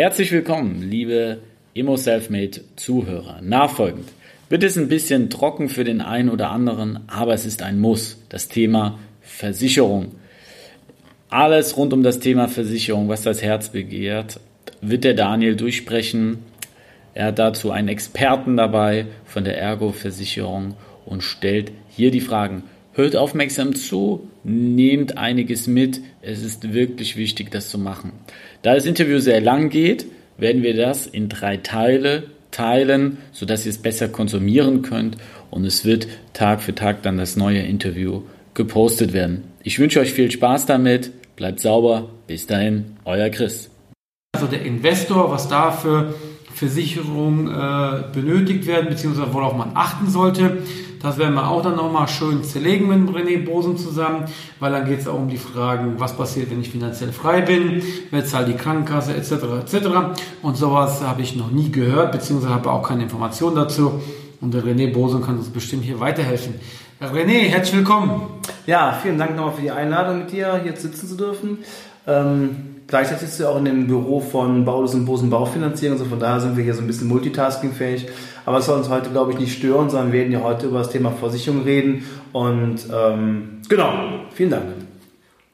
Herzlich willkommen, liebe Immo Selfmade Zuhörer. Nachfolgend wird es ein bisschen trocken für den einen oder anderen, aber es ist ein Muss. Das Thema Versicherung. Alles rund um das Thema Versicherung, was das Herz begehrt, wird der Daniel durchsprechen. Er hat dazu einen Experten dabei von der Ergo-Versicherung und stellt hier die Fragen. Hört aufmerksam zu, nehmt einiges mit. Es ist wirklich wichtig, das zu machen. Da das Interview sehr lang geht, werden wir das in drei Teile teilen, sodass ihr es besser konsumieren könnt und es wird Tag für Tag dann das neue Interview gepostet werden. Ich wünsche euch viel Spaß damit, bleibt sauber, bis dahin, euer Chris. Also der Investor, was da für Versicherungen äh, benötigt werden, beziehungsweise worauf man achten sollte. Das werden wir auch dann nochmal schön zerlegen mit René Bosen zusammen, weil dann geht es auch um die Fragen, was passiert, wenn ich finanziell frei bin, wer zahlt die Krankenkasse etc. etc. Und sowas habe ich noch nie gehört, beziehungsweise habe auch keine Informationen dazu. Und der René Bosen kann uns bestimmt hier weiterhelfen. René, herzlich willkommen. Ja, vielen Dank nochmal für die Einladung, mit dir hier sitzen zu dürfen. Ähm, gleichzeitig sitzt du auch in dem Büro von Baulus und Bosen Baufinanzierung, also von daher sind wir hier so ein bisschen multitaskingfähig. Aber es soll uns heute, glaube ich, nicht stören, sondern wir werden ja heute über das Thema Versicherung reden. Und ähm, genau, vielen Dank.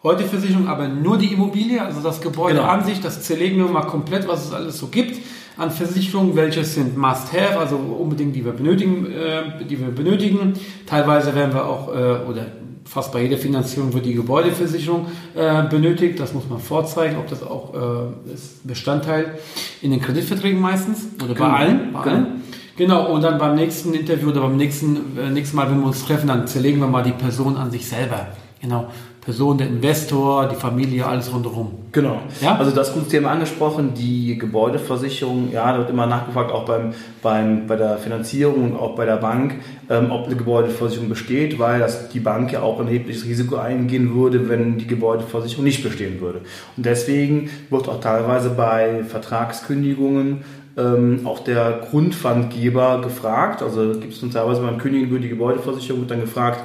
Heute Versicherung aber nur die Immobilie, also das Gebäude Genau. an sich, das zerlegen wir mal komplett, was es alles so gibt an Versicherungen, welche sind Must-Have, also unbedingt die wir benötigen, äh, die wir benötigen. Teilweise werden wir auch äh, oder fast bei jeder Finanzierung wird die Gebäudeversicherung äh, benötigt. Das muss man vorzeigen, ob das auch äh, ist Bestandteil in den Kreditverträgen meistens oder bei Genau. allen. Bei Genau. allen. Genau, und dann beim nächsten Interview oder beim nächsten, äh, nächsten Mal, wenn wir uns treffen, dann zerlegen wir mal die Person an sich selber. Genau. Person, der Investor, die Familie, alles rundherum. Genau. Ja? Also das gute Thema angesprochen, die Gebäudeversicherung, ja, da wird immer nachgefragt, auch beim, beim, bei der Finanzierung und auch bei der Bank, ähm, ob eine Gebäudeversicherung besteht, weil das die Bank ja auch ein erhebliches Risiko eingehen würde, wenn die Gebäudeversicherung nicht bestehen würde. Und deswegen wird auch teilweise bei Vertragskündigungen ähm, auch der Grundpfandgeber gefragt. Also gibt es teilweise beim Kündigen über die Gebäudeversicherung wird dann gefragt,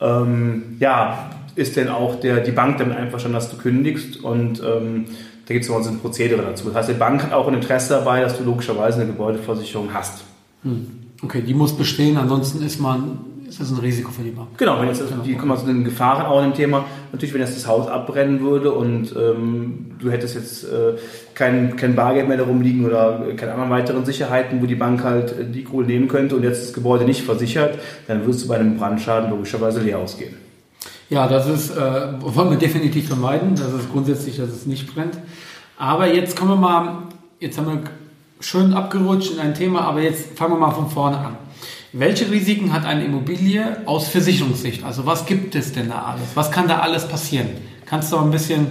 ähm, ja, ist denn auch der, die Bank damit einverstanden, dass du kündigst? Und ähm, da gibt es immer so ein Prozedere dazu. Das heißt, die Bank hat auch ein Interesse dabei, dass du logischerweise eine Gebäudeversicherung hast. Okay, die muss bestehen, ansonsten ist man, ist das ein Risiko für die Bank. Genau, wenn jetzt die kommen zu den Gefahren auch in dem Thema. Natürlich, wenn jetzt das Haus abbrennen würde und ähm, du hättest jetzt äh, kein, kein Bargeld mehr darum liegen oder keine anderen weiteren Sicherheiten, wo die Bank halt äh, die Kohle nehmen könnte und jetzt das Gebäude nicht versichert, dann würdest du bei einem Brandschaden logischerweise leer ausgehen. Ja, das ist, äh, wollen wir definitiv vermeiden. Das ist grundsätzlich, dass es nicht brennt. Aber jetzt kommen wir mal, jetzt haben wir schön abgerutscht in ein Thema, aber jetzt fangen wir mal von vorne an. Welche Risiken hat eine Immobilie aus Versicherungssicht? Also was gibt es denn da alles? Was kann da alles passieren? Kannst du ein bisschen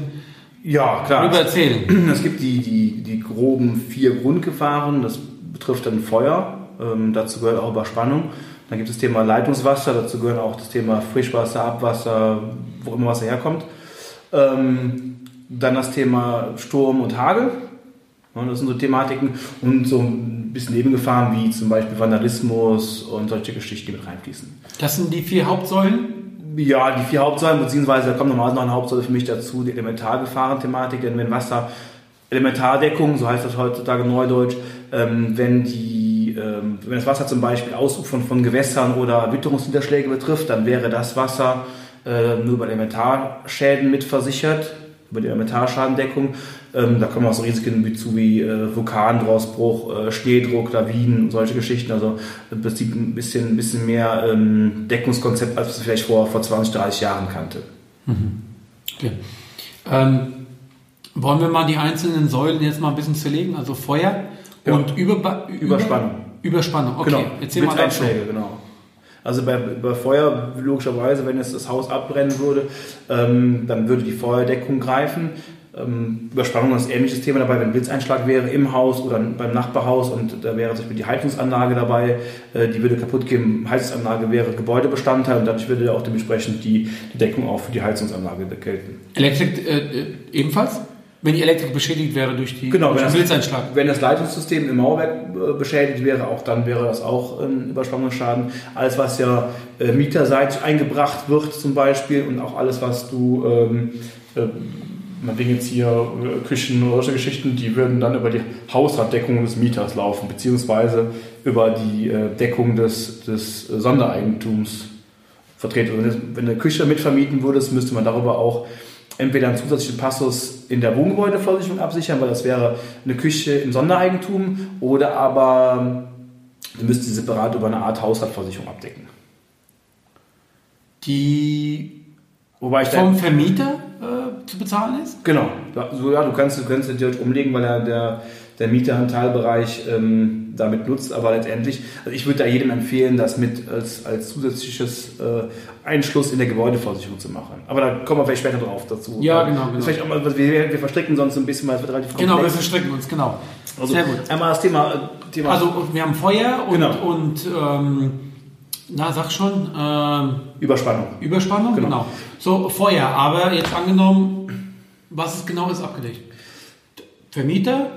Ja, klar. darüber erzählen? Es gibt die, die, die groben vier Grundgefahren. Das betrifft dann Feuer. Ähm, dazu gehört auch Überspannung. Dann gibt es das Thema Leitungswasser. Dazu gehört auch das Thema Frischwasser, Abwasser, wo immer Wasser herkommt. Ähm, dann das Thema Sturm und Hagel. Ja, das sind so Thematiken. Und so bisschen Nebengefahren wie zum Beispiel Vandalismus und solche Geschichten, die mit reinfließen. Das sind die vier Hauptsäulen. Ja, die vier Hauptsäulen, beziehungsweise da kommt normalerweise noch eine Hauptsäule für mich dazu, die Elementargefahren-Thematik, denn wenn Wasser, Elementardeckung, so heißt das heutzutage neudeutsch, ähm, wenn die, ähm, wenn das Wasser zum Beispiel Ausufern von Gewässern oder Witterungsniederschläge betrifft, dann wäre das Wasser äh, nur bei Elementarschäden mitversichert, über die Elementarschadendeckung. Ähm, da kommen auch so Risiken wie zu wie äh, Vulkanausbruch, äh, Schneedruck, Lawinen und solche Geschichten. Also im Prinzip ein bisschen, ein bisschen mehr ähm, Deckungskonzept, als es vielleicht vor, vor 20, 30 Jahren kannte. Okay. Ähm, wollen wir mal die einzelnen Säulen jetzt mal ein bisschen zerlegen? Also Feuer Ja. und Überba Überspannung. Überspannung, okay. Genau, Erzähl mal dazu. Blitzeinschläge, genau. Also bei, bei Feuer, logischerweise, wenn jetzt das Haus abbrennen würde, ähm, dann würde die Feuerdeckung greifen. ähm, Überspannung ist ein ähnliches Thema dabei, wenn Blitzeinschlag wäre im Haus oder beim Nachbarhaus und da wäre zum Beispiel die Heizungsanlage dabei, äh, die würde kaputt gehen. Heizungsanlage wäre Gebäudebestandteil und dadurch würde auch dementsprechend die, die Deckung auch für die Heizungsanlage gelten. Elektrik äh, äh, ebenfalls? Wenn die Elektrik beschädigt wäre durch, die, Genau, durch wenn den das, Blitzeinschlag. wenn das Leitungssystem im Mauerwerk äh, beschädigt wäre, auch dann wäre das auch ein Überspannungsschaden. Alles, was ja äh, mieterseitig eingebracht wird zum Beispiel und auch alles, was du, ähm, äh, man denkt jetzt hier äh, Küchen oder solche Geschichten, die würden dann über die Hausratdeckung des Mieters laufen, beziehungsweise über die äh, Deckung des, des Sondereigentums vertreten. Also wenn eine Küche mitvermieten würdest, müsste man darüber auch entweder einen zusätzlichen Passus in der Wohngebäudeversicherung absichern, weil das wäre eine Küche im Sondereigentum, oder aber du müsstest sie separat über eine Art Hausratversicherung abdecken. Die Wobei ich vom Vermieter äh, zu bezahlen ist? genau, so, ja, du kannst, du kannst natürlich umlegen, weil der, der, der Mieter einen Teilbereich ähm, damit nutzt, aber letztendlich, also ich würde da jedem empfehlen, das mit als, als zusätzliches äh, Einschluss in der Gebäudeversicherung zu machen. Aber da kommen wir vielleicht später drauf dazu. Ja, genau, genau. Vielleicht auch mal, wir, wir verstricken sonst so ein bisschen, weil es wird relativ Genau, wir komplex. verstricken uns, genau. Also Sehr gut. einmal das Thema, äh, Thema Also wir haben Feuer und, Genau. und ähm, na sag schon, ähm, Überspannung. Überspannung, Genau. genau. So, Feuer, aber jetzt angenommen, was ist genau ist abgedeckt? Vermieter,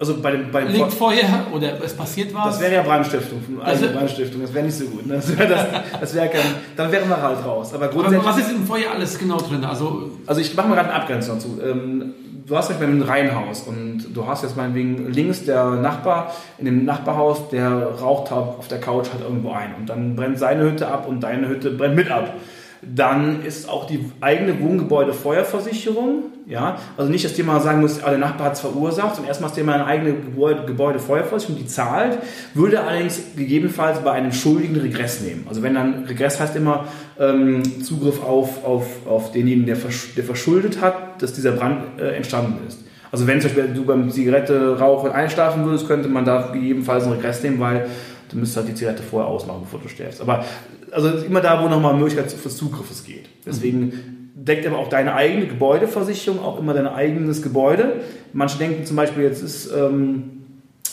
Also bei dem, bei dem liegt Feuer oder es passiert was? das wäre ja Brandstiftung, Also- eigene Brandstiftung, das wäre nicht so gut. Ne? Das wäre das, das wär kein, dann wären wir halt raus. Aber aber grundsätzlich, was ist im Feuer alles genau drin? Also also ich mache mal gerade eine Abgrenzung dazu. Ähm, du hast zum Beispiel ein Reihenhaus und du hast jetzt meinetwegen links der Nachbar in dem Nachbarhaus, der raucht auf der Couch halt irgendwo ein und dann brennt seine Hütte ab und deine Hütte brennt mit ab. Dann ist auch die eigene Wohngebäude Feuerversicherung, ja, also nicht das Thema sagen muss, ah, der Nachbar hat es verursacht, sondern erstmal das Thema eine eigene Gebäude, Gebäude Feuerversicherung, die zahlt, würde allerdings gegebenenfalls bei einem Schuldigen Regress nehmen. Also wenn dann Regress heißt immer ähm, Zugriff auf, auf, auf denjenigen, der, versch der verschuldet hat, dass dieser Brand äh, entstanden ist. Also wenn zum Beispiel du beim Zigarette rauchen einschlafen würdest, könnte man da gegebenenfalls einen Regress nehmen, weil du müsstest halt die Zigarette vorher ausmachen, bevor du stirbst. Aber also immer da, wo nochmal Möglichkeit des Zugriffes geht. Deswegen deckt aber auch deine eigene Gebäudeversicherung auch immer dein eigenes Gebäude. Manche denken zum Beispiel, jetzt ist ähm,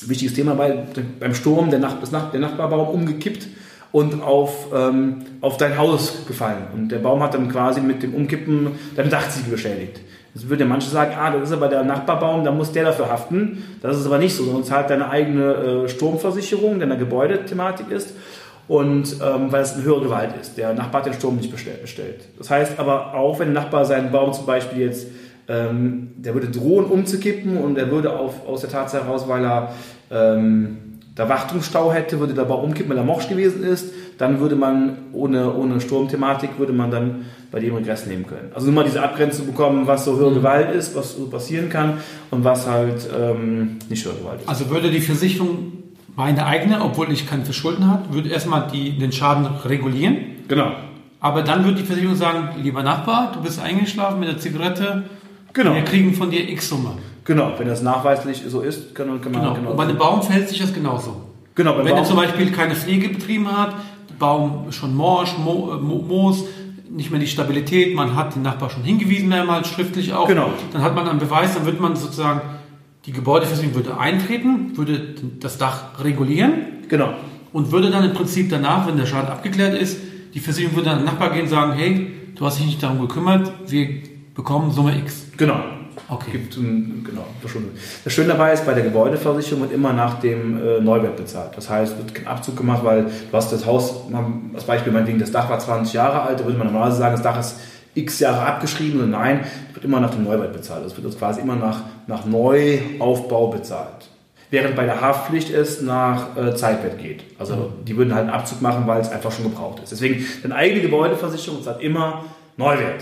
ein wichtiges Thema bei, beim Sturm der, Nach Nach der Nachbarbaum umgekippt und auf, ähm, auf dein Haus gefallen. Und der Baum hat dann quasi mit dem Umkippen deine Dachziegel beschädigt. Jetzt würde ja manche sagen, ah, das ist aber der Nachbarbaum, da muss der dafür haften. Das ist aber nicht so, sondern zahlt deine eigene äh, Sturmversicherung, deine Gebäudethematik ist. Und ähm, weil es eine höhere Gewalt ist. Der Nachbar hat den Sturm nicht bestellt. Das heißt aber auch, wenn der Nachbar seinen Baum zum Beispiel jetzt, ähm, der würde drohen umzukippen und er würde auf, aus der Tatsache heraus, weil er ähm, da Wartungsstau hätte, würde der Baum umkippen, weil er morsch gewesen ist, dann würde man ohne, ohne Sturmthematik, würde man dann bei dem Regress nehmen können. Also nur mal diese Abgrenzung bekommen, was so höhere Gewalt ist, was so passieren kann und was halt ähm, nicht höhere Gewalt ist. Also würde die Versicherung meine eigene, obwohl ich kein Verschulden habe, würde erstmal die, den Schaden regulieren. Genau. Aber dann würde die Versicherung sagen, lieber Nachbar, du bist eingeschlafen mit der Zigarette, Genau. wir kriegen von dir X Summe. Genau, wenn das nachweislich so ist, kann, man Genau. Und bei einem Baum verhält sich das genauso. Genau, beim Wenn er zum Beispiel keine Pflege betrieben hat, Baum schon morsch, Mo, äh, Mo, Moos, nicht mehr die Stabilität, man hat den Nachbar schon hingewiesen mehrmals, schriftlich auch, Genau. dann hat man einen Beweis, dann wird man sozusagen, die Gebäudeversicherung würde eintreten, würde das Dach regulieren Genau. und würde dann im Prinzip danach, wenn der Schaden abgeklärt ist, die Versicherung würde dann an den Nachbar gehen und sagen, hey, du hast dich nicht darum gekümmert, wir bekommen Summe X. Genau. Okay. Gibt ein, genau. Das Schöne dabei ist, bei der Gebäudeversicherung wird immer nach dem äh, Neuwert bezahlt. Das heißt, wird kein Abzug gemacht, weil du hast das Haus, man- als Beispiel meinetwegen, das Dach war 20 Jahre alt, da würde man normalerweise sagen, das Dach ist x Jahre abgeschrieben. Und nein, wird immer nach dem Neuwert bezahlt. Das wird quasi immer nach, nach Neuaufbau bezahlt. Während bei der Haftpflicht es nach äh, Zeitwert geht. Also die würden halt einen Abzug machen, weil es einfach schon gebraucht ist. Deswegen, deine eigene Gebäudeversicherung zahlt immer Neuwert.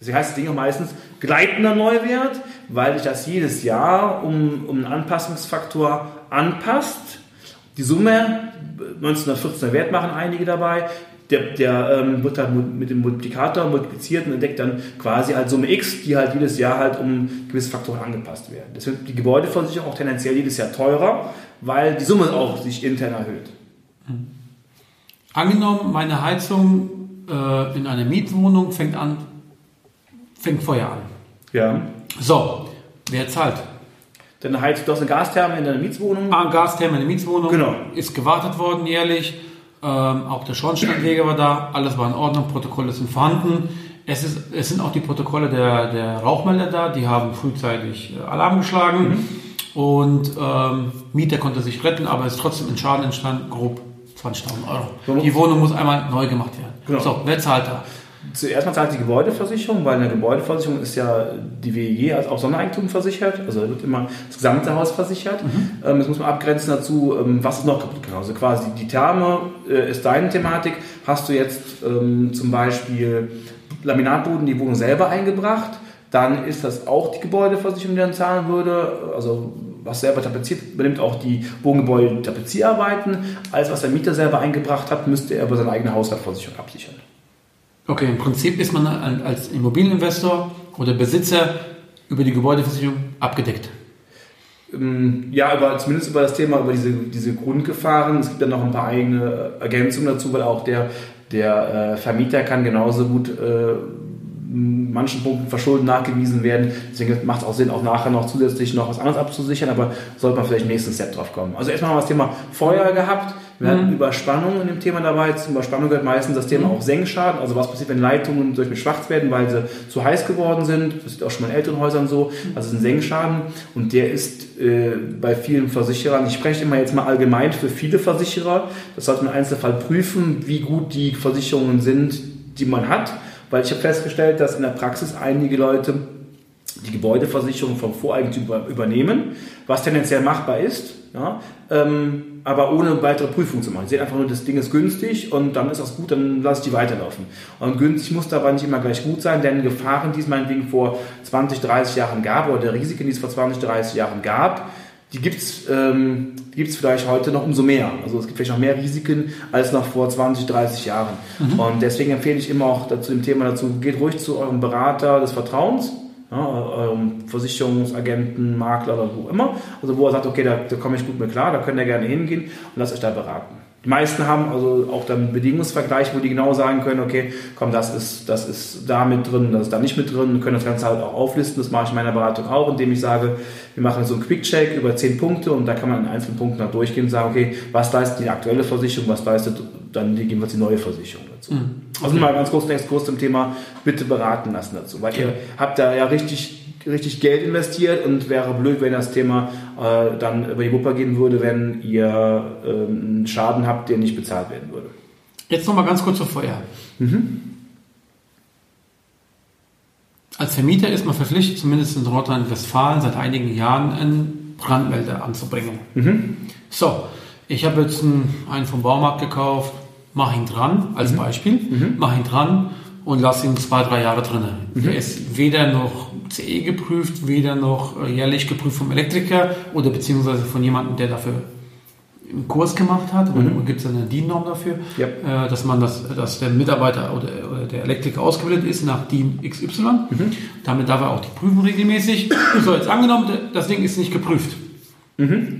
Deswegen heißt das Ding auch meistens gleitender Neuwert, weil sich das jedes Jahr um, um einen Anpassungsfaktor anpasst. Die Summe, 1914er Wert machen einige dabei, der, der ähm, wird dann mit dem Multiplikator multipliziert und entdeckt dann quasi als Summe X, die halt jedes Jahr halt um gewisse Faktoren angepasst werden. Deswegen wird die Gebäudeversicherung auch tendenziell jedes Jahr teurer, weil die Summe auch sich intern erhöht. Angenommen, meine Heizung äh, in einer Mietwohnung fängt an, fängt Feuer an. Ja. So, wer zahlt? Dann halt, du hast eine Gastherme in deiner Mietswohnung. Ah, Gastherme in der Mietswohnung. Genau. Ist gewartet worden jährlich. Ähm, auch der Schornsteinleger war da. Alles war in Ordnung. Protokolle sind vorhanden. Es, ist, es sind auch die Protokolle der, der Rauchmelder da. Die haben frühzeitig äh, Alarm geschlagen. Und ähm, Mieter konnte sich retten, aber es ist trotzdem ein Schaden entstanden. Grob 20.000 Euro. Die Wohnung muss einmal neu gemacht werden. Genau. So, wer zahlt da? Zuerst mal zahlt die Gebäudeversicherung, weil in der Gebäudeversicherung ist ja die WEG als auch Sondereigentum versichert. Also wird immer das gesamte Haus versichert. Ähm, das muss man abgrenzen dazu, ähm, was ist noch kaputt gegangen. Also quasi die Therme äh, ist deine Thematik. Hast du jetzt ähm, zum Beispiel Laminatboden die Wohnung selber eingebracht, dann ist das auch die Gebäudeversicherung, die dann zahlen würde. Also was selber tapeziert, übernimmt auch die Wohngebäude Tapezierarbeiten. Alles, was der Mieter selber eingebracht hat, müsste er über seine eigene Hausratversicherung absichern. Okay, im Prinzip ist man als Immobilieninvestor oder Besitzer über die Gebäudeversicherung abgedeckt. Ähm, Ja, über, zumindest über das Thema, über diese, diese Grundgefahren. Es gibt dann noch ein paar eigene Ergänzungen dazu, weil auch der, der äh, Vermieter kann genauso gut äh, manchen Punkten Verschulden nachgewiesen werden. Deswegen macht es auch Sinn, auch nachher noch zusätzlich noch was anderes abzusichern, aber sollte man vielleicht nächsten Step drauf kommen. Also erstmal haben wir das Thema Feuer gehabt. Wir hatten Überspannung in dem Thema dabei. Zum Überspannung gehört meistens das Thema auch Senkschaden. Also was passiert, wenn Leitungen durch mit schwarz werden, weil sie zu heiß geworden sind. Das ist auch schon mal in älteren Häusern so. Also es ist ein Senkschaden und der ist äh, bei vielen Versicherern, ich spreche immer jetzt mal allgemein für viele Versicherer, das sollte man im Einzelfall prüfen, wie gut die Versicherungen sind, die man hat. Weil ich habe festgestellt, dass in der Praxis einige Leute die Gebäudeversicherung vom Voreigentümer übernehmen, was tendenziell machbar ist, ja, ähm, aber ohne weitere Prüfung zu machen. Sie sehen einfach nur, das Ding ist günstig und dann ist das gut, dann lasse ich die weiterlaufen. Und günstig muss dabei nicht immer gleich gut sein, denn Gefahren, die es meinetwegen vor 20, 30 Jahren gab oder Risiken, die es vor 20, 30 Jahren gab, die gibt es ähm, gibt's vielleicht heute noch umso mehr. Also es gibt vielleicht noch mehr Risiken als noch vor 20, 30 Jahren. Und deswegen empfehle ich immer auch zu dem Thema dazu, geht ruhig zu eurem Berater des Vertrauens, ja, eurem Versicherungsagenten, Makler oder wo immer. Also wo er sagt, okay, da, da komme ich gut mit klar, da könnt ihr gerne hingehen und lasst euch da beraten. Die meisten haben also auch dann einen Bedingungsvergleich, wo die genau sagen können, okay, komm, das ist, das ist da mit drin, das ist da nicht mit drin, können das Ganze halt auch auflisten. Das mache ich in meiner Beratung auch, indem ich sage, wir machen so einen Quick-Check über zehn Punkte und da kann man in einzelnen Punkten halt durchgehen und sagen, okay, was leistet die aktuelle Versicherung, was leistet dann gegebenenfalls die neue Versicherung dazu. Also mal ganz kurz Exkurs zum Thema, bitte beraten lassen dazu, weil ihr habt da ja richtig richtig Geld investiert und wäre blöd, wenn das Thema äh, dann über die Wupper gehen würde, wenn ihr ähm, einen Schaden habt, der nicht bezahlt werden würde. Jetzt nochmal ganz kurz zur Feuer. Als Vermieter ist man verpflichtet, zumindest in Nordrhein-Westfalen, seit einigen Jahren einen Brandmelder anzubringen. So, ich habe jetzt einen, einen vom Baumarkt gekauft, mache ihn dran, als Beispiel, mache ihn dran und lasse ihn zwei, drei Jahre drinnen. Der ist weder noch CE geprüft, weder noch äh, jährlich geprüft vom Elektriker oder beziehungsweise von jemandem, der dafür einen Kurs gemacht hat, oder gibt es eine DIN-Norm dafür, Ja. äh, dass man das, dass der Mitarbeiter oder, der Elektriker ausgebildet ist nach DIN XY. Damit darf er auch die prüfen regelmäßig. So, jetzt angenommen, das Ding ist nicht geprüft.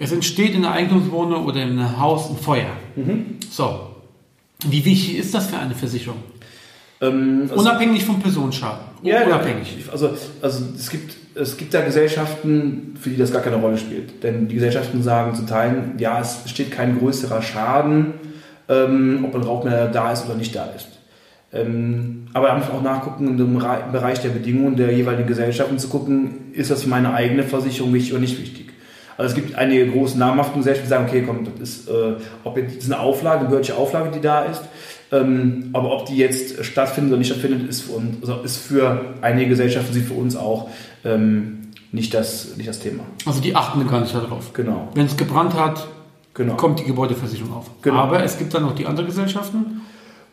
Es entsteht in der Eigentumswohnung oder in einem Haus ein Feuer. So. Wie wichtig ist das für eine Versicherung? Ähm, also- Unabhängig vom Personenschaden. Ja, Unabhängig. Ja, also, also es, gibt, es gibt da Gesellschaften, für die das gar keine Rolle spielt. Denn die Gesellschaften sagen zu Teilen, ja, es steht kein größerer Schaden, ähm, ob ein Rauchmelder da ist oder nicht da ist. Ähm, aber da muss man auch nachgucken, in dem Ra- Bereich der Bedingungen der jeweiligen Gesellschaften zu gucken, ist das für meine eigene Versicherung wichtig oder nicht wichtig. Also es gibt einige große namhafte Gesellschaften, die sagen, okay, komm, das ist, äh, ob jetzt das ist eine Auflage, eine behördliche Auflage, die da ist, ähm, aber ob die jetzt stattfindet oder nicht stattfindet, ist für, uns, also ist für einige Gesellschaften, sie für uns auch ähm, nicht, das, nicht das Thema. Also die achten gar nicht darauf. Genau. Wenn es gebrannt hat, Genau. kommt die Gebäudeversicherung auf. Genau. Aber es gibt dann noch die anderen Gesellschaften.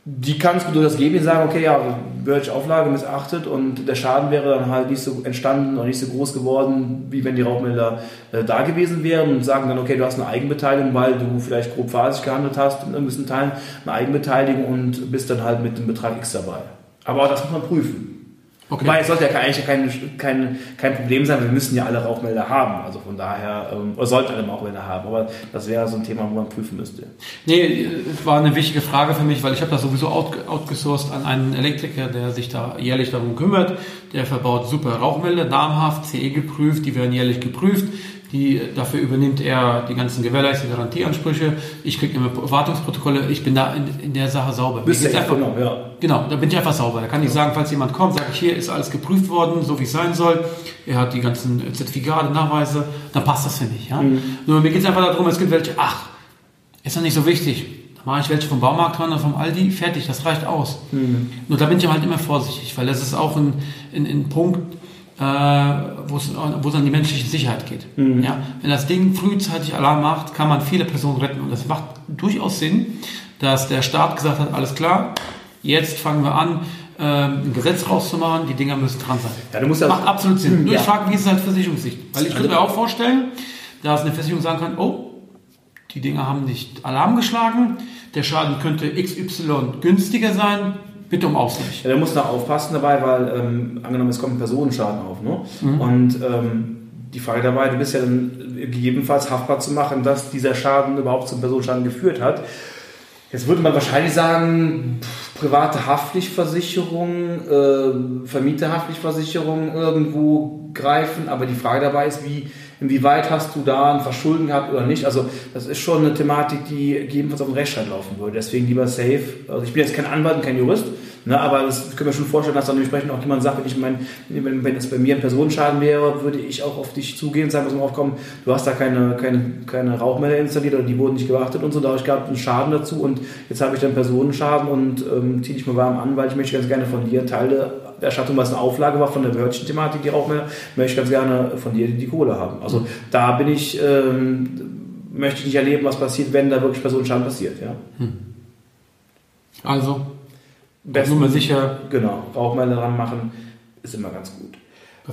Die kann es durchaus geben, die sagen, okay, ja, behördliche Auflage missachtet und der Schaden wäre dann halt nicht so entstanden und nicht so groß geworden, wie wenn die Rauchmelder äh, da gewesen wären und sagen dann, okay, du hast eine Eigenbeteiligung, weil du vielleicht grob fahrlässig gehandelt hast in gewissen Teilen, eine Eigenbeteiligung und bist dann halt mit dem Betrag X dabei. Aber auch das muss man prüfen. Okay. Wobei es sollte ja eigentlich kein, kein, kein Problem sein, wir müssen ja alle Rauchmelder haben. Also von daher, ähm, oder sollten alle Rauchmelder haben. Aber das wäre so ein Thema, wo man prüfen müsste. Nee, es war eine wichtige Frage für mich, weil ich habe das sowieso out, outgesourced an einen Elektriker, der sich da jährlich darum kümmert. Der verbaut super Rauchmelder, namhaft, CE geprüft, die werden jährlich geprüft. Die, dafür übernimmt er die ganzen gewährleisteten Garantieansprüche. Ich kriege immer Wartungsprotokolle. Ich bin da in, in der Sache sauber. Bist du einfach, genau, ja. genau, da bin ich einfach sauber. Da kann ich sagen, falls jemand kommt, sage ich, hier ist alles geprüft worden, so wie es sein soll. Er hat die ganzen Zertifikate, Nachweise. Dann passt das für mich. Ja? Mhm. Nur mir geht es einfach darum, es gibt welche, ach, ist doch nicht so wichtig. Da mache ich welche vom Baumarkt dran oder vom Aldi, fertig, das reicht aus. Mhm. Nur da bin ich halt immer vorsichtig, weil das ist auch ein, ein, ein Punkt, äh, wo es an die menschliche Sicherheit geht. Mhm. Ja? Wenn das Ding frühzeitig Alarm macht, kann man viele Personen retten. Und das macht durchaus Sinn, dass der Staat gesagt hat, alles klar, jetzt fangen wir an, äh, ein Gesetz rauszumachen, die Dinger müssen dran sein. Ja, du musst das macht absolut Sinn. Nur ja. ich frage, wie ist es als Versicherungssicht? Weil ich könnte mir auch vorstellen, dass eine Versicherung sagen kann, oh, die Dinger haben nicht Alarm geschlagen, der Schaden könnte XY günstiger sein, Bitte um Ausgleich. Ja, da muss da aufpassen dabei, weil ähm, angenommen, es kommt ein Personenschaden auf. Ne? Mhm. Und ähm, die Frage dabei, du bist ja dann gegebenenfalls haftbar zu machen, dass dieser Schaden überhaupt zum Personenschaden geführt hat. Jetzt würde man wahrscheinlich sagen, private Haftpflichtversicherung, äh, Vermieterhaftpflichtversicherung irgendwo greifen, aber die Frage dabei ist, wie, inwieweit hast du da ein Verschulden gehabt oder nicht? Also das ist schon eine Thematik, die gegebenenfalls auf dem Rechtsstreit laufen würde. Deswegen lieber safe. Also ich bin jetzt kein Anwalt und kein Jurist, Ne, aber das können wir schon vorstellen, dass dann entsprechend auch jemand sagt, wenn ich mein, wenn, wenn es bei mir ein Personenschaden wäre, würde ich auch auf dich zugehen und sagen, mal aufkommen, du hast da keine, keine, keine Rauchmelder installiert oder die wurden nicht gewartet und so, dadurch gab es einen Schaden dazu und jetzt habe ich dann Personenschaden und ähm, ziehe dich mal warm an, weil ich möchte ganz gerne von dir Teile Erstattung, was eine Auflage war von der behördlichen Thematik, die Rauchmelder, möchte ich ganz gerne von dir die Kohle haben. Also mhm. da bin ich, ähm, möchte ich nicht erleben, was passiert, wenn da wirklich Personenschaden passiert. Ja? Mhm. Also Besten, Nummer sicher. Genau, Rauchmelder dran machen ist immer ganz gut.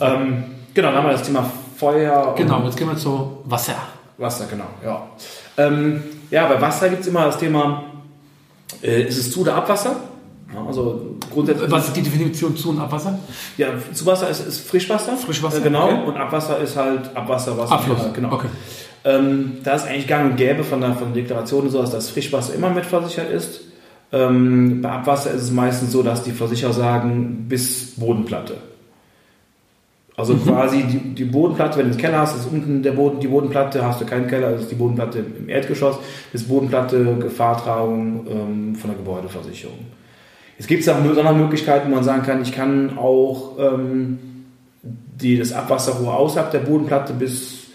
Ähm, genau, dann haben wir das Thema Feuer. Genau, jetzt gehen wir zu Wasser. Wasser, genau, ja. Ähm, ja, bei Wasser gibt es immer das Thema, äh, ist es Zu- oder Abwasser? Also grundsätzlich. Was ist die Definition Zu- und Abwasser? Ja, Zuwasser ist, ist Frischwasser. Frischwasser, äh, genau. Okay. Und Abwasser ist halt Abwasser, was. Abfluss, genau. Okay. Ähm, da ist eigentlich gang und gäbe von der, von der Deklaration so, dass das Frischwasser immer mitversichert ist. Ähm, bei Abwasser ist es meistens so, dass die Versicherer sagen, bis Bodenplatte. Also mhm. quasi die, die, Bodenplatte, wenn du einen Keller hast, ist unten der Boden, die Bodenplatte, hast du keinen Keller, also ist die Bodenplatte im Erdgeschoss, bis Bodenplatte, Gefahrtragung ähm, von der Gebäudeversicherung. Es gibt auch Möglichkeiten, wo man sagen kann, ich kann auch ähm, die, das Abwasserrohr außerhalb der Bodenplatte bis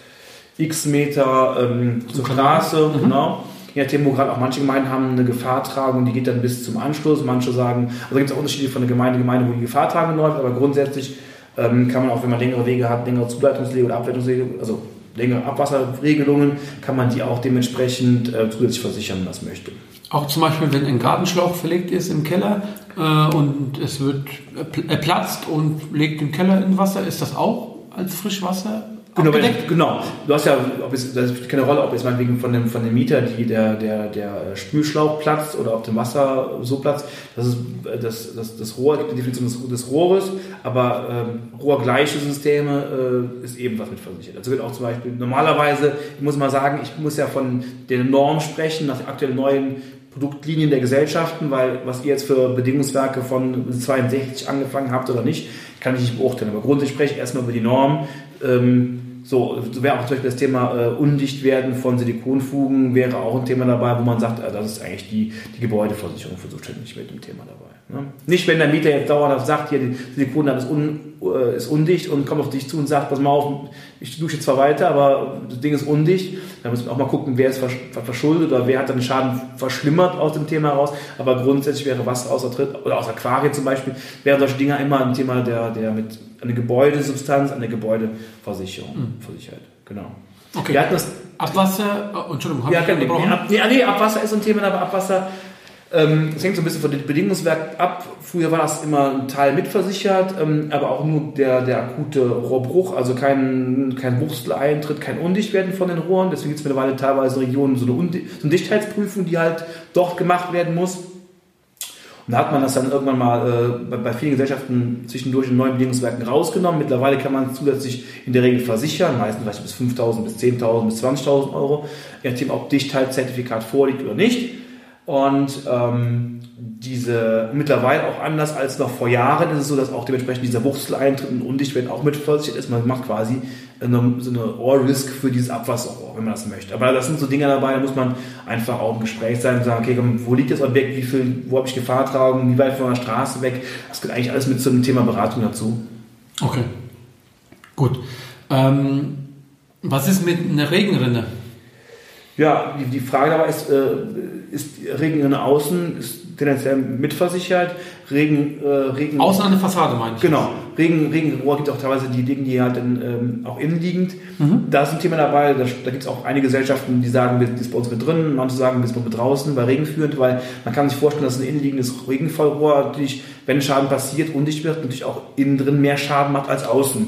x Meter ähm, zur Straße, mhm. genau je nachdem, wo gerade auch manche Gemeinden haben eine Gefahrtragung, die geht dann bis zum Anschluss. Manche sagen, also gibt es auch Unterschiede von der Gemeinde Gemeinde, wo die Gefahrtragung läuft, aber grundsätzlich ähm, kann man auch, wenn man längere Wege hat, längere Zuleitungswege oder Ableitungswege, also längere Abwasserregelungen, kann man die auch dementsprechend äh, zusätzlich versichern, wenn man das möchte. Auch zum Beispiel, wenn ein Gartenschlauch verlegt ist im Keller äh, und es wird äh, platzt und legt den Keller in Wasser, ist das auch als Frischwasser Genau, genau. Du hast ja, ob es, das spielt keine Rolle, ob es meinetwegen von dem, von dem Mieter die, der, der, der Spülschlauch platzt oder ob dem Wasser so platzt. Das ist das, das, das Rohr, gibt die Definition des, des Rohres, aber ähm, rohrgleiche Systeme äh, ist ebenfalls mit versichert. Also wird auch zum Beispiel normalerweise, ich muss mal sagen, ich muss ja von der Norm sprechen, nach aktuellen neuen Produktlinien der Gesellschaften, weil was ihr jetzt für Bedingungswerke von 62 angefangen habt oder nicht, kann ich nicht beurteilen. Aber grundsätzlich spreche ich erstmal über die Norm. Ähm, so, wäre auch zum Beispiel das Thema äh, Undichtwerden von Silikonfugen wäre auch ein Thema dabei, wo man sagt, äh, das ist eigentlich die, die Gebäudeversicherung für zuständig mit dem Thema dabei. Ne? Nicht, wenn der Mieter jetzt dauerhaft sagt, hier, die Silikonlatte ist, un, ist undicht und kommt auf dich zu und sagt, pass mal auf, ich dusche zwar weiter, aber das Ding ist undicht. Da muss man auch mal gucken, wer ist verschuldet oder wer hat dann den Schaden verschlimmert aus dem Thema heraus. Aber grundsätzlich wäre Wasser außer Tritt oder aus Aquarien zum Beispiel, wären solche Dinge immer ein Thema, der, der mit eine Gebäudesubstanz, eine Gebäudeversicherung mhm. versichert. Genau. Okay. Wir hatten das Abwasser, oh, Entschuldigung, habe ich gebrochen? Ab, nee, Abwasser ist ein Thema, aber Abwasser, ähm, das hängt so ein bisschen von dem Bedingungswerk ab. Früher war das immer ein Teil mitversichert, ähm, aber auch nur der, der akute Rohrbruch, also kein, kein Wurzeleintritt, kein Undichtwerden von den Rohren. Deswegen gibt es mittlerweile teilweise Regionen so eine, Undi so eine Dichtheitsprüfung, die halt dort gemacht werden muss. Und da hat man das dann irgendwann mal äh, bei, bei, vielen Gesellschaften zwischendurch in neuen Bedingungswerken rausgenommen. Mittlerweile kann man zusätzlich in der Regel versichern, meistens vielleicht bis 5.000, bis 10.000, bis 20.000 Euro, je nachdem, ob Dichtheitszertifikat vorliegt oder nicht. Und ähm, diese mittlerweile auch anders als noch vor Jahren ist es so, dass auch dementsprechend dieser Wurzeleintritt und Undichtwerden auch mitversichert ist. Man macht quasi eine, so eine All-Risk für dieses Abwasserrohr, wenn man das möchte. Aber das sind so Dinge dabei, da muss man einfach auch im Gespräch sein und sagen, okay, wo liegt das Objekt, wie viel, wo habe ich Gefahrtragung, wie weit von der Straße weg. Das gehört eigentlich alles mit zu dem Thema Beratung dazu. Okay, gut. Ähm, was ist mit einer Regenrinne? Ja, die, die Frage dabei ist, äh, ist Regenrinne außen, ist tendenziell mitversichert. Regen, äh, Regen, außen an der Fassade meine ich. Genau. Regen, Regenrohr gibt auch teilweise die Dinge, die halt dann, ähm, auch innenliegend. Mhm. Da ist ein Thema dabei, da, da gibt es auch einige Gesellschaften, die sagen, wir ist bei uns mit drin, manche sagen, wir sind mit draußen, bei Regen führend, weil man kann sich vorstellen, dass ein innenliegendes Regenfallrohr natürlich, wenn Schaden passiert, undicht wird, natürlich auch innen drin mehr Schaden macht als außen.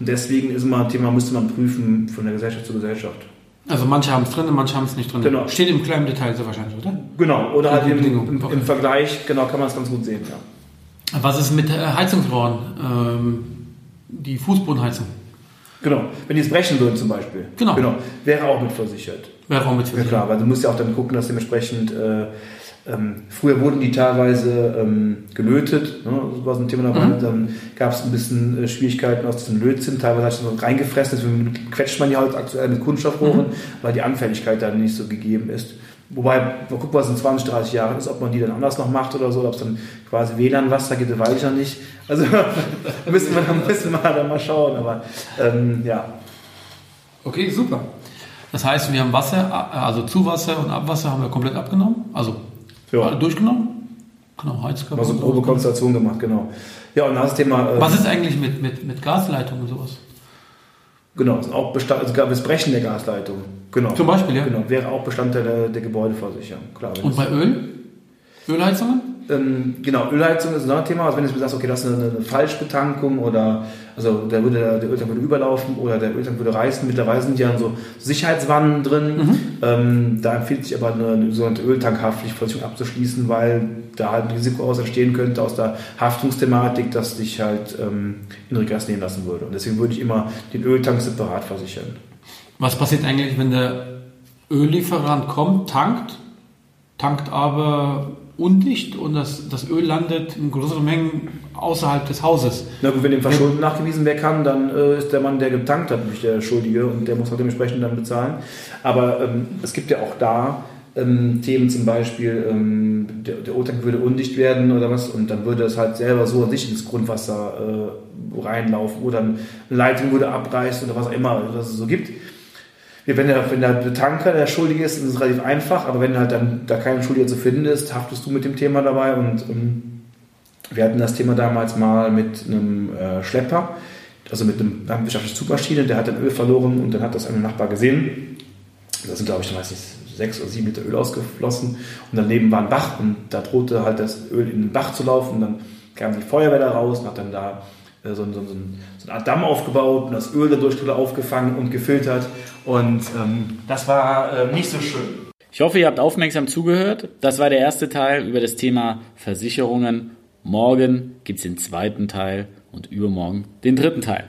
Und deswegen ist immer ein Thema, müsste man prüfen von der Gesellschaft zu Gesellschaft. Also manche haben es drin, manche haben es nicht drin. Genau. Steht im kleinen Detail so wahrscheinlich, oder? Genau, oder halt im, im, im, Vergleich, genau, kann man es ganz gut sehen, ja. Was ist mit äh, Heizungsrohren? Ähm, die Fußbodenheizung? Genau, wenn die es brechen würden zum Beispiel. Genau. genau. Wäre auch mitversichert. Wäre auch mitversichert. Ja klar, weil du musst ja auch dann gucken, dass dementsprechend äh, ähm, früher wurden die teilweise ähm, gelötet, ne? das war so ein Thema dabei. Mhm. Dann gab es ein bisschen äh, Schwierigkeiten aus diesem Lötzinn, teilweise hat es so reingefressen, deswegen quetscht man die halt aktuell mit Kunststoffrohren, mhm. weil die Anfälligkeit dann nicht so gegeben ist. Wobei, mal gucken, was in 20, 30 Jahren ist, ob man die dann anders noch macht oder so, ob es dann quasi WLAN-Wasser gibt, weiß ich ja nicht. Also müssen wir dann müssen wir dann mal schauen, aber ähm, ja. Okay, super. Das heißt, wir haben Wasser, also Zuwasser und Abwasser haben wir komplett abgenommen. Also ja. durchgenommen? Genau, Heizkörper. Also grobe Konstellation gemacht, genau. Ja, und das Thema. Äh, Was ist eigentlich mit, mit, mit Gasleitungen und sowas? Genau, das, auch Bestand, also das Brechen der Gasleitung. Genau. Zum Beispiel, ja. Genau, wäre auch Bestandteil der, der Gebäudeversicherung. Klar, und bei Öl? Ölheizungen? Ähm, genau, Ölheizung ist ein Thema. Also wenn du sagst, okay, das ist eine, eine Falschbetankung oder also da würde der, der Öltank würde überlaufen oder der Öltank würde reißen. Mittlerweile sind ja so Sicherheitswannen drin. Mhm. Ähm, da empfiehlt sich aber eine, eine sogenannte Öltankhaftpflichtversicherung abzuschließen, weil da halt ein Risiko aus entstehen könnte aus der Haftungsthematik, dass dich halt ähm, in Regress nehmen lassen würde. Und deswegen würde ich immer den Öltank separat versichern. Was passiert eigentlich, wenn der Öllieferant kommt, tankt, tankt aber undicht und das, das Öl landet in größeren Mengen außerhalb des Hauses. Na gut, wenn dem Verschulden ja. nachgewiesen werden kann, dann äh, ist der Mann, der getankt hat, nicht der Schuldige und der muss halt dementsprechend dann bezahlen. Aber ähm, es gibt ja auch da ähm, Themen zum Beispiel, ähm, der, der O-Tank würde undicht werden oder was und dann würde es halt selber so an sich ins Grundwasser äh, reinlaufen oder eine Leitung würde abreißen oder was auch immer, was es so gibt wenn der, wenn der Tanker der Schuldige ist, ist es relativ einfach, aber wenn halt dann da kein Schuldiger zu finden ist, haftest du mit dem Thema dabei und ähm, wir hatten das Thema damals mal mit einem äh, Schlepper, also mit einem landwirtschaftlichen Zugmaschine, der hat dann Öl verloren und dann hat das ein Nachbar gesehen. Da sind, glaube ich, dann weiß ich, sechs oder sieben Liter Öl ausgeflossen und daneben war ein Bach und da drohte halt das Öl in den Bach zu laufen und dann kam die Feuerwehr da raus und hat dann da so, so, so, so, eine Art Damm aufgebaut und das Öl dadurch aufgefangen und gefiltert. Und ähm, das war äh, nicht so schön. Ich hoffe, ihr habt aufmerksam zugehört. Das war der erste Teil über das Thema Versicherungen. Morgen gibt es den zweiten Teil und übermorgen den dritten Teil.